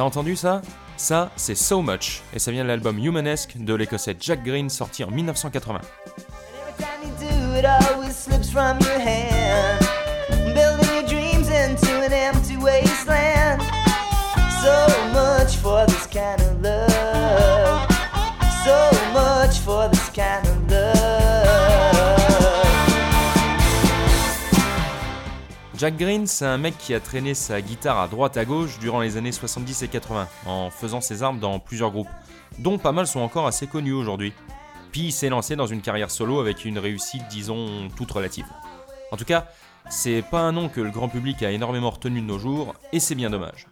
T'as entendu ça? Ça, c'est So Much, et ça vient de l'album Humanesque de l'écossais Jack Green sorti en 1980. Jack Green, c'est un mec qui a traîné sa guitare à droite à gauche durant les années 70 et 80, en faisant ses armes dans plusieurs groupes, dont pas mal sont encore assez connus aujourd'hui. Puis il s'est lancé dans une carrière solo avec une réussite, disons, toute relative. En tout cas, c'est pas un nom que le grand public a énormément retenu de nos jours, et c'est bien dommage.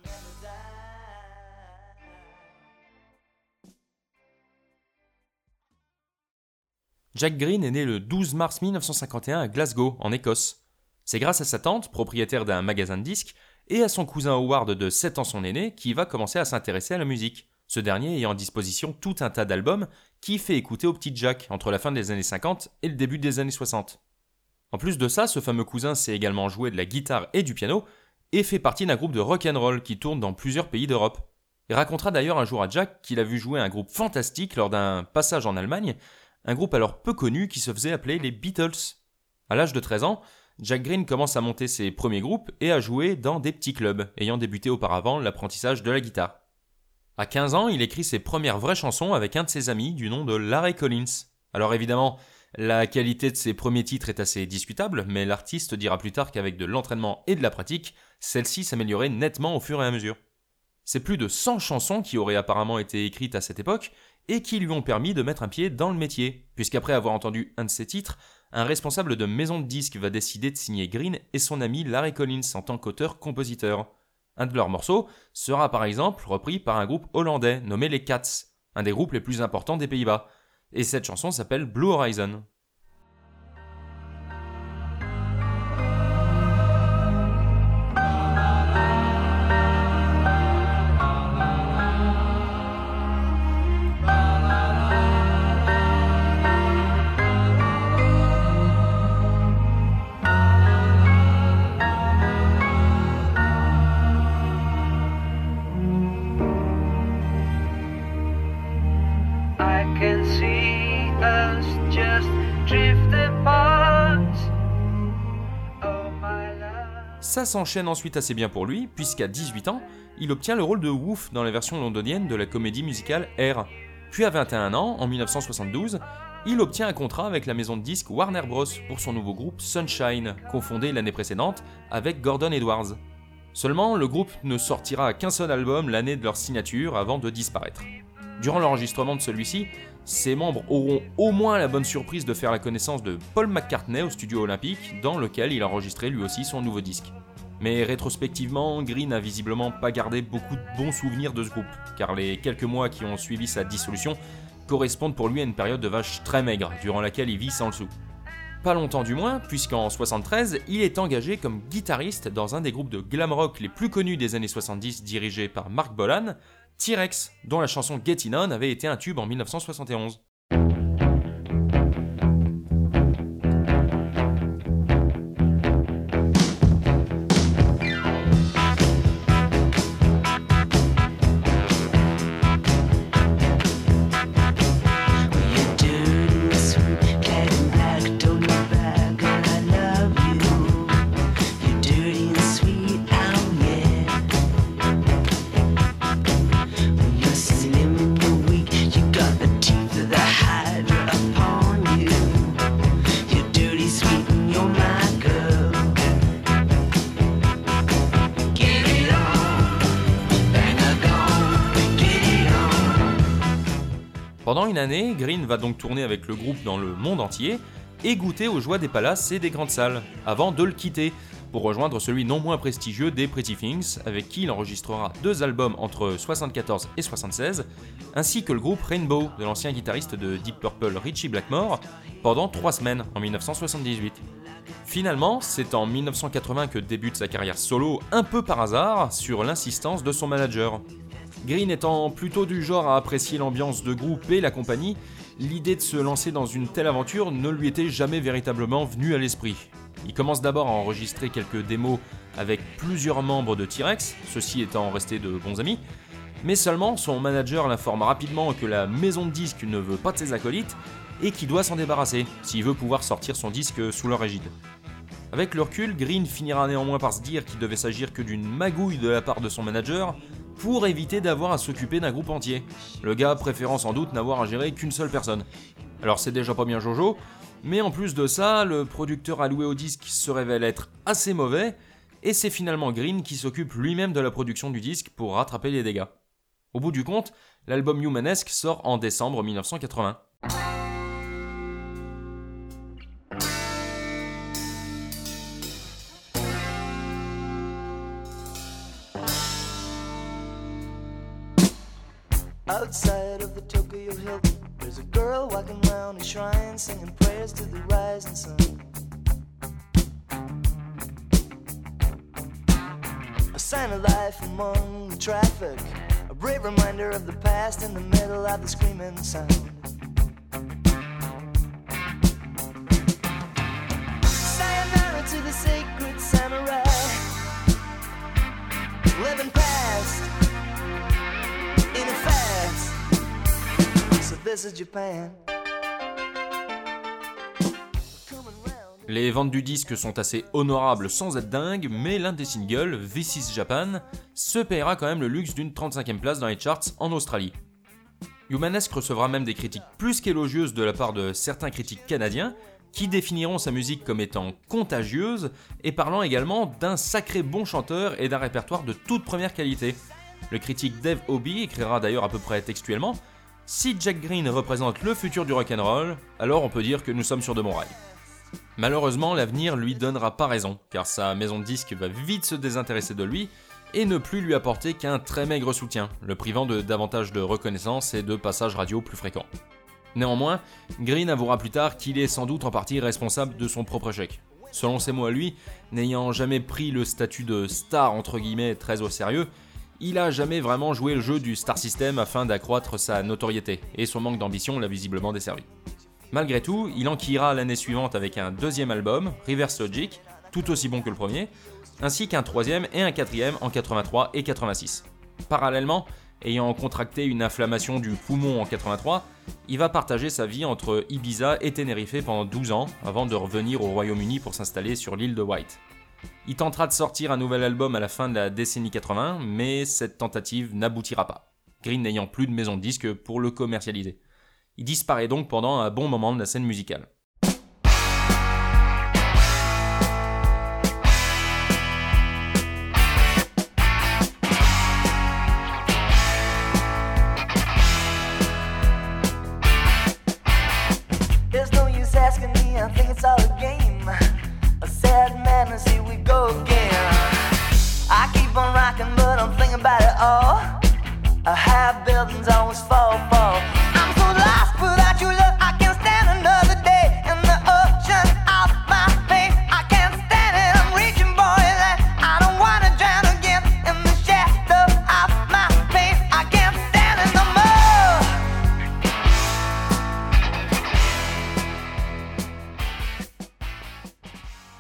Jack Green est né le 12 mars 1951 à Glasgow, en Écosse. C'est grâce à sa tante, propriétaire d'un magasin de disques, et à son cousin Howard de 7 ans son aîné, qui va commencer à s'intéresser à la musique, ce dernier ayant en disposition tout un tas d'albums qui fait écouter au petit Jack entre la fin des années 50 et le début des années 60. En plus de ça, ce fameux cousin sait également jouer de la guitare et du piano, et fait partie d'un groupe de rock and roll qui tourne dans plusieurs pays d'Europe. Il racontera d'ailleurs un jour à Jack qu'il a vu jouer un groupe fantastique lors d'un passage en Allemagne, un groupe alors peu connu qui se faisait appeler les Beatles. À l'âge de 13 ans, Jack Green commence à monter ses premiers groupes et à jouer dans des petits clubs, ayant débuté auparavant l'apprentissage de la guitare. À 15 ans, il écrit ses premières vraies chansons avec un de ses amis du nom de Larry Collins. Alors évidemment, la qualité de ses premiers titres est assez discutable, mais l'artiste dira plus tard qu'avec de l'entraînement et de la pratique, celle-ci s'améliorait nettement au fur et à mesure. C'est plus de 100 chansons qui auraient apparemment été écrites à cette époque et qui lui ont permis de mettre un pied dans le métier, puisqu'après avoir entendu un de ses titres, un responsable de maison de disques va décider de signer Green et son ami Larry Collins en tant qu'auteur-compositeur. Un de leurs morceaux sera par exemple repris par un groupe hollandais nommé les Cats, un des groupes les plus importants des Pays-Bas. Et cette chanson s'appelle Blue Horizon. S'enchaîne ensuite assez bien pour lui, puisqu'à 18 ans, il obtient le rôle de Wolf dans la version londonienne de la comédie musicale Air. Puis à 21 ans, en 1972, il obtient un contrat avec la maison de disques Warner Bros. pour son nouveau groupe Sunshine, confondé l'année précédente avec Gordon Edwards. Seulement, le groupe ne sortira qu'un seul album l'année de leur signature avant de disparaître. Durant l'enregistrement de celui-ci, ses membres auront au moins la bonne surprise de faire la connaissance de Paul McCartney au studio olympique, dans lequel il a enregistré lui aussi son nouveau disque. Mais rétrospectivement, Green n'a visiblement pas gardé beaucoup de bons souvenirs de ce groupe, car les quelques mois qui ont suivi sa dissolution correspondent pour lui à une période de vache très maigre, durant laquelle il vit sans le sou. Pas longtemps du moins, puisqu'en 73, il est engagé comme guitariste dans un des groupes de glam rock les plus connus des années 70 dirigé par Mark Bolan, T-Rex, dont la chanson Getting On avait été un tube en 1971. Pendant une année, Green va donc tourner avec le groupe dans le monde entier et goûter aux joies des palaces et des grandes salles, avant de le quitter pour rejoindre celui non moins prestigieux des Pretty Things, avec qui il enregistrera deux albums entre 74 et 76, ainsi que le groupe Rainbow de l'ancien guitariste de Deep Purple Richie Blackmore, pendant trois semaines en 1978. Finalement, c'est en 1980 que débute sa carrière solo, un peu par hasard, sur l'insistance de son manager. Green étant plutôt du genre à apprécier l'ambiance de groupe et la compagnie, l'idée de se lancer dans une telle aventure ne lui était jamais véritablement venue à l'esprit. Il commence d'abord à enregistrer quelques démos avec plusieurs membres de T-Rex, ceux-ci étant restés de bons amis, mais seulement son manager l'informe rapidement que la maison de disques ne veut pas de ses acolytes et qu'il doit s'en débarrasser s'il veut pouvoir sortir son disque sous leur égide. Avec le recul, Green finira néanmoins par se dire qu'il devait s'agir que d'une magouille de la part de son manager pour éviter d'avoir à s'occuper d'un groupe entier. Le gars préférant sans doute n'avoir à gérer qu'une seule personne. Alors c'est déjà pas bien Jojo, mais en plus de ça, le producteur alloué au disque se révèle être assez mauvais, et c'est finalement Green qui s'occupe lui-même de la production du disque pour rattraper les dégâts. Au bout du compte, l'album Humanesque sort en décembre 1980. Outside of the Tokyo Hilton, there's a girl walking around a shrine singing prayers to the rising sun. A sign of life among the traffic, a brave reminder of the past in the middle of the screaming sound. Les ventes du disque sont assez honorables sans être dingues, mais l'un des singles, This is Japan, se paiera quand même le luxe d'une 35e place dans les charts en Australie. Humanesque recevra même des critiques plus qu'élogieuses de la part de certains critiques canadiens, qui définiront sa musique comme étant contagieuse et parlant également d'un sacré bon chanteur et d'un répertoire de toute première qualité. Le critique Dave Hobie écrira d'ailleurs à peu près textuellement si Jack Green représente le futur du rock'n'roll, alors on peut dire que nous sommes sur de bons rails. Malheureusement, l'avenir lui donnera pas raison, car sa maison de disques va vite se désintéresser de lui et ne plus lui apporter qu'un très maigre soutien, le privant de davantage de reconnaissance et de passages radio plus fréquents. Néanmoins, Green avouera plus tard qu'il est sans doute en partie responsable de son propre échec. Selon ses mots à lui, n'ayant jamais pris le statut de star entre guillemets très au sérieux, il a jamais vraiment joué le jeu du star system afin d'accroître sa notoriété, et son manque d'ambition l'a visiblement desservi. Malgré tout, il enquillera l'année suivante avec un deuxième album, Reverse Logic, tout aussi bon que le premier, ainsi qu'un troisième et un quatrième en 83 et 86. Parallèlement, ayant contracté une inflammation du poumon en 83, il va partager sa vie entre Ibiza et Tenerife pendant 12 ans avant de revenir au Royaume-Uni pour s'installer sur l'île de White. Il tentera de sortir un nouvel album à la fin de la décennie 80, mais cette tentative n'aboutira pas, Green n'ayant plus de maison de disques pour le commercialiser. Il disparaît donc pendant un bon moment de la scène musicale.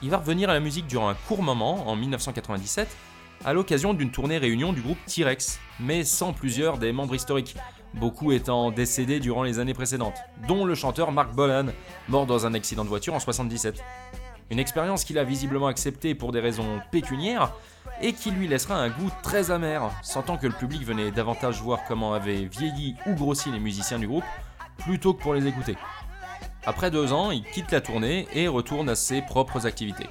Il va revenir à la musique durant un court moment, en 1997, à l'occasion d'une tournée réunion du groupe T-Rex, mais sans plusieurs des membres historiques, beaucoup étant décédés durant les années précédentes, dont le chanteur Mark Bolan, mort dans un accident de voiture en 77. Une expérience qu'il a visiblement acceptée pour des raisons pécuniaires, et qui lui laissera un goût très amer, sentant que le public venait davantage voir comment avaient vieilli ou grossi les musiciens du groupe, plutôt que pour les écouter. Après deux ans, il quitte la tournée et retourne à ses propres activités.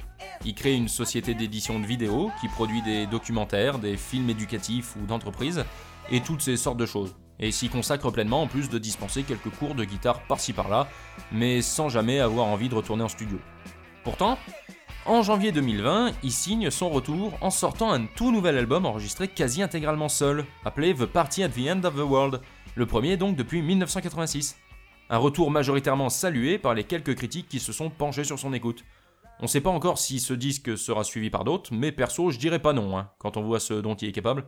Il crée une société d'édition de vidéos qui produit des documentaires, des films éducatifs ou d'entreprise, et toutes ces sortes de choses. Et s'y consacre pleinement en plus de dispenser quelques cours de guitare par-ci par-là, mais sans jamais avoir envie de retourner en studio. Pourtant, en janvier 2020, il signe son retour en sortant un tout nouvel album enregistré quasi intégralement seul, appelé The Party at the End of the World, le premier donc depuis 1986. Un retour majoritairement salué par les quelques critiques qui se sont penchés sur son écoute. On sait pas encore si ce disque sera suivi par d'autres, mais perso, je dirais pas non, hein, quand on voit ce dont il est capable.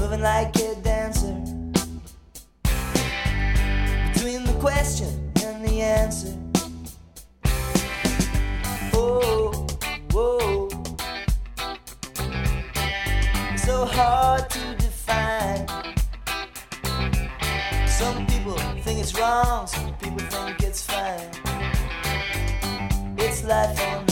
Moving like a dancer. Between the question and the answer. Oh, oh. whoa. So hard to define. Some people think it's wrong, some people think it's fine. It's life on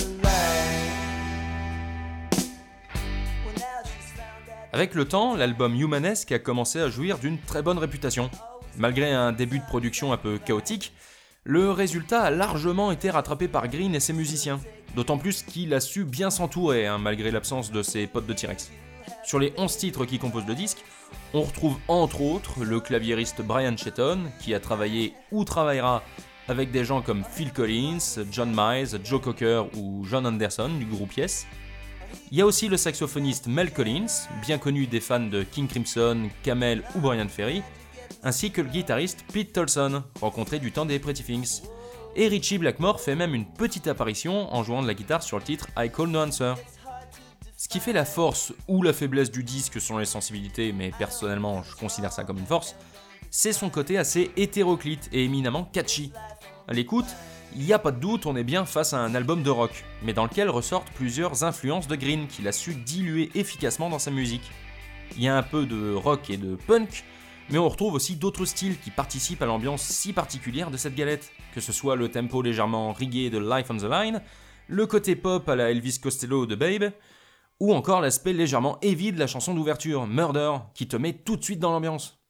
Avec le temps, l'album Humanesque a commencé à jouir d'une très bonne réputation. Malgré un début de production un peu chaotique, le résultat a largement été rattrapé par Green et ses musiciens. D'autant plus qu'il a su bien s'entourer, hein, malgré l'absence de ses potes de T-Rex. Sur les 11 titres qui composent le disque, on retrouve entre autres le claviériste Brian Chetton, qui a travaillé ou travaillera avec des gens comme Phil Collins, John Miles, Joe Cocker ou John Anderson du groupe Yes. Il y a aussi le saxophoniste Mel Collins, bien connu des fans de King Crimson, Camel ou Brian Ferry, ainsi que le guitariste Pete Tolson, rencontré du temps des Pretty Things. Et Richie Blackmore fait même une petite apparition en jouant de la guitare sur le titre I Call No Answer. Ce qui fait la force ou la faiblesse du disque selon les sensibilités, mais personnellement je considère ça comme une force, c'est son côté assez hétéroclite et éminemment catchy. À l'écoute, il n'y a pas de doute, on est bien face à un album de rock, mais dans lequel ressortent plusieurs influences de Green qu'il a su diluer efficacement dans sa musique. Il y a un peu de rock et de punk, mais on retrouve aussi d'autres styles qui participent à l'ambiance si particulière de cette galette, que ce soit le tempo légèrement rigué de Life on the Line, le côté pop à la Elvis Costello de Babe, ou encore l'aspect légèrement heavy de la chanson d'ouverture, Murder, qui te met tout de suite dans l'ambiance.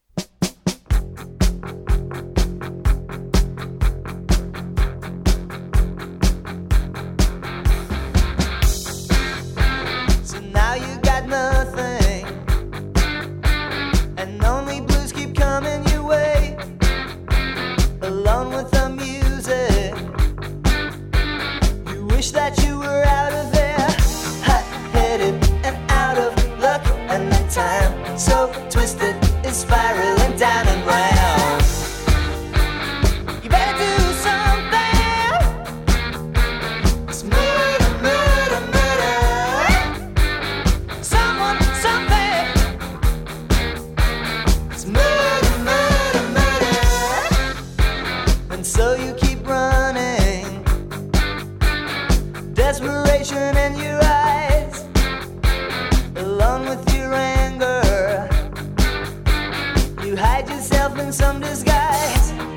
yourself in some disguise.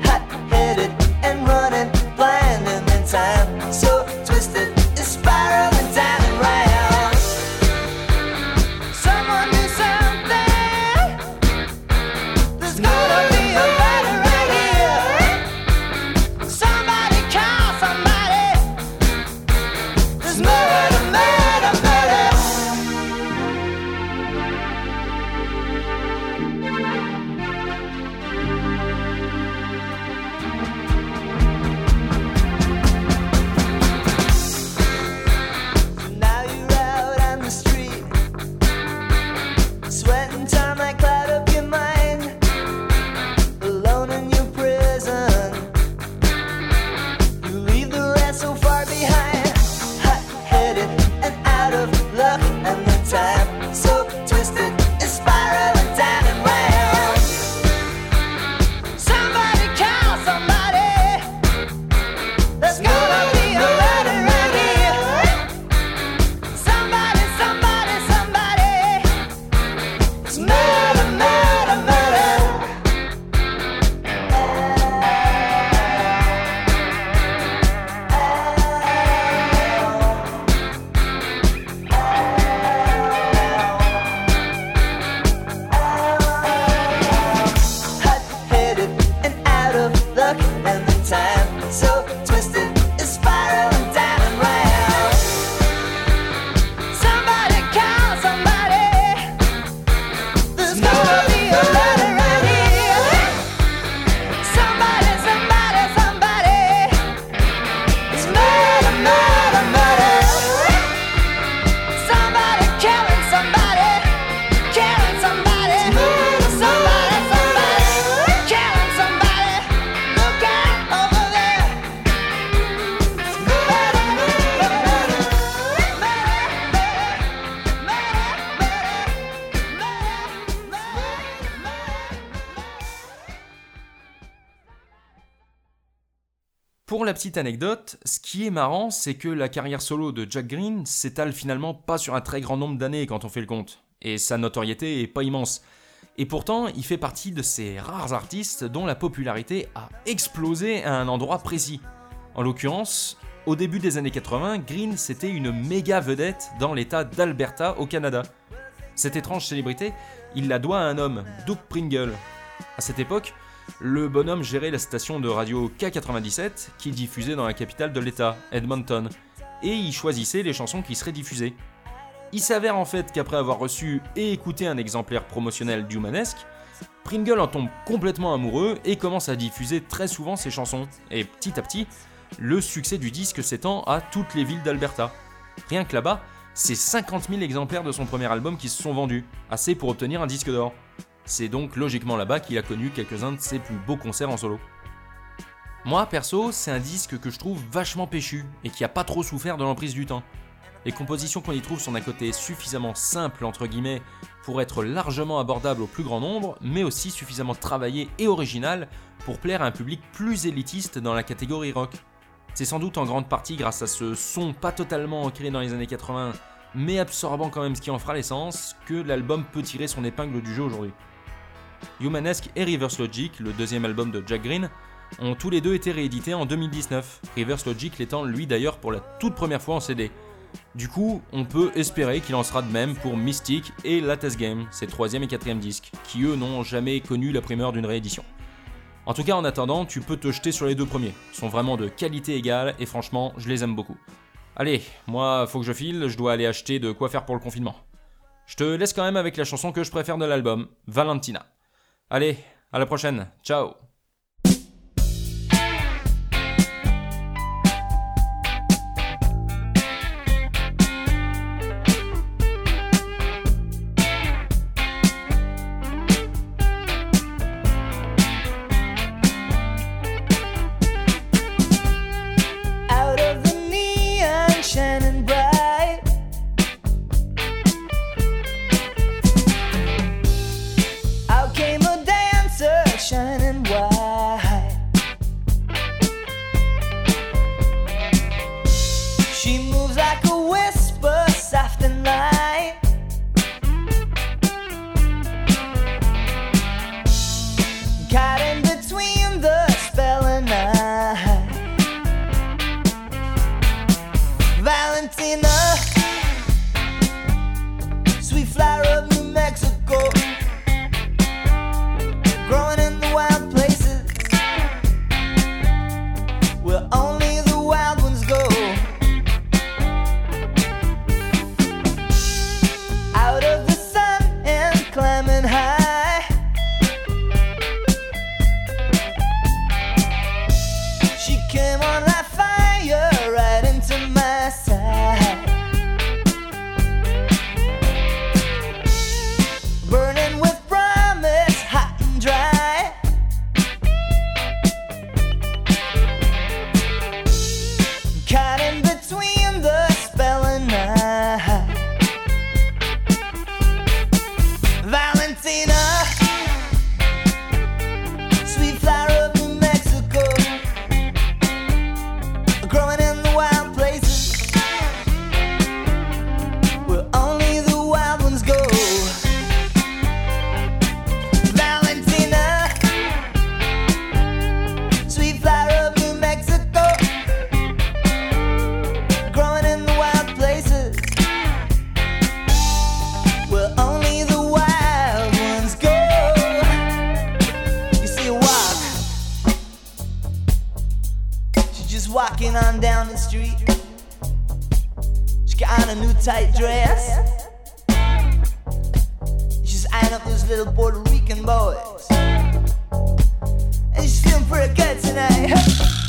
La petite anecdote, ce qui est marrant, c'est que la carrière solo de Jack Green s'étale finalement pas sur un très grand nombre d'années quand on fait le compte, et sa notoriété est pas immense. Et pourtant, il fait partie de ces rares artistes dont la popularité a explosé à un endroit précis. En l'occurrence, au début des années 80, Green c'était une méga vedette dans l'état d'Alberta au Canada. Cette étrange célébrité, il la doit à un homme, Doug Pringle. À cette époque, le bonhomme gérait la station de radio K97 qui diffusait dans la capitale de l'État, Edmonton, et il choisissait les chansons qui seraient diffusées. Il s'avère en fait qu'après avoir reçu et écouté un exemplaire promotionnel d'Humanesque, Pringle en tombe complètement amoureux et commence à diffuser très souvent ses chansons, et petit à petit, le succès du disque s'étend à toutes les villes d'Alberta. Rien que là-bas, c'est 50 000 exemplaires de son premier album qui se sont vendus, assez pour obtenir un disque d'or. C'est donc logiquement là-bas qu'il a connu quelques-uns de ses plus beaux concerts en solo. Moi, perso, c'est un disque que je trouve vachement péchu et qui a pas trop souffert de l'emprise du temps. Les compositions qu'on y trouve sont d'un côté suffisamment simples entre guillemets pour être largement abordables au plus grand nombre, mais aussi suffisamment travaillées et originales pour plaire à un public plus élitiste dans la catégorie rock. C'est sans doute en grande partie grâce à ce son pas totalement ancré dans les années 80, mais absorbant quand même ce qui en fera l'essence, que l'album peut tirer son épingle du jeu aujourd'hui. Humanesque et Reverse Logic, le deuxième album de Jack Green, ont tous les deux été réédités en 2019, Reverse Logic l'étant lui d'ailleurs pour la toute première fois en CD. Du coup, on peut espérer qu'il en sera de même pour Mystic et Latest Game, ses troisième et quatrième disques, qui eux n'ont jamais connu la primeur d'une réédition. En tout cas, en attendant, tu peux te jeter sur les deux premiers. Ils sont vraiment de qualité égale et franchement, je les aime beaucoup. Allez, moi, faut que je file, je dois aller acheter de quoi faire pour le confinement. Je te laisse quand même avec la chanson que je préfère de l'album, Valentina. Allez, à la prochaine, ciao walking on down the street. She got on a new tight dress. She's eyeing up those little Puerto Rican boys. And she's feeling pretty good tonight.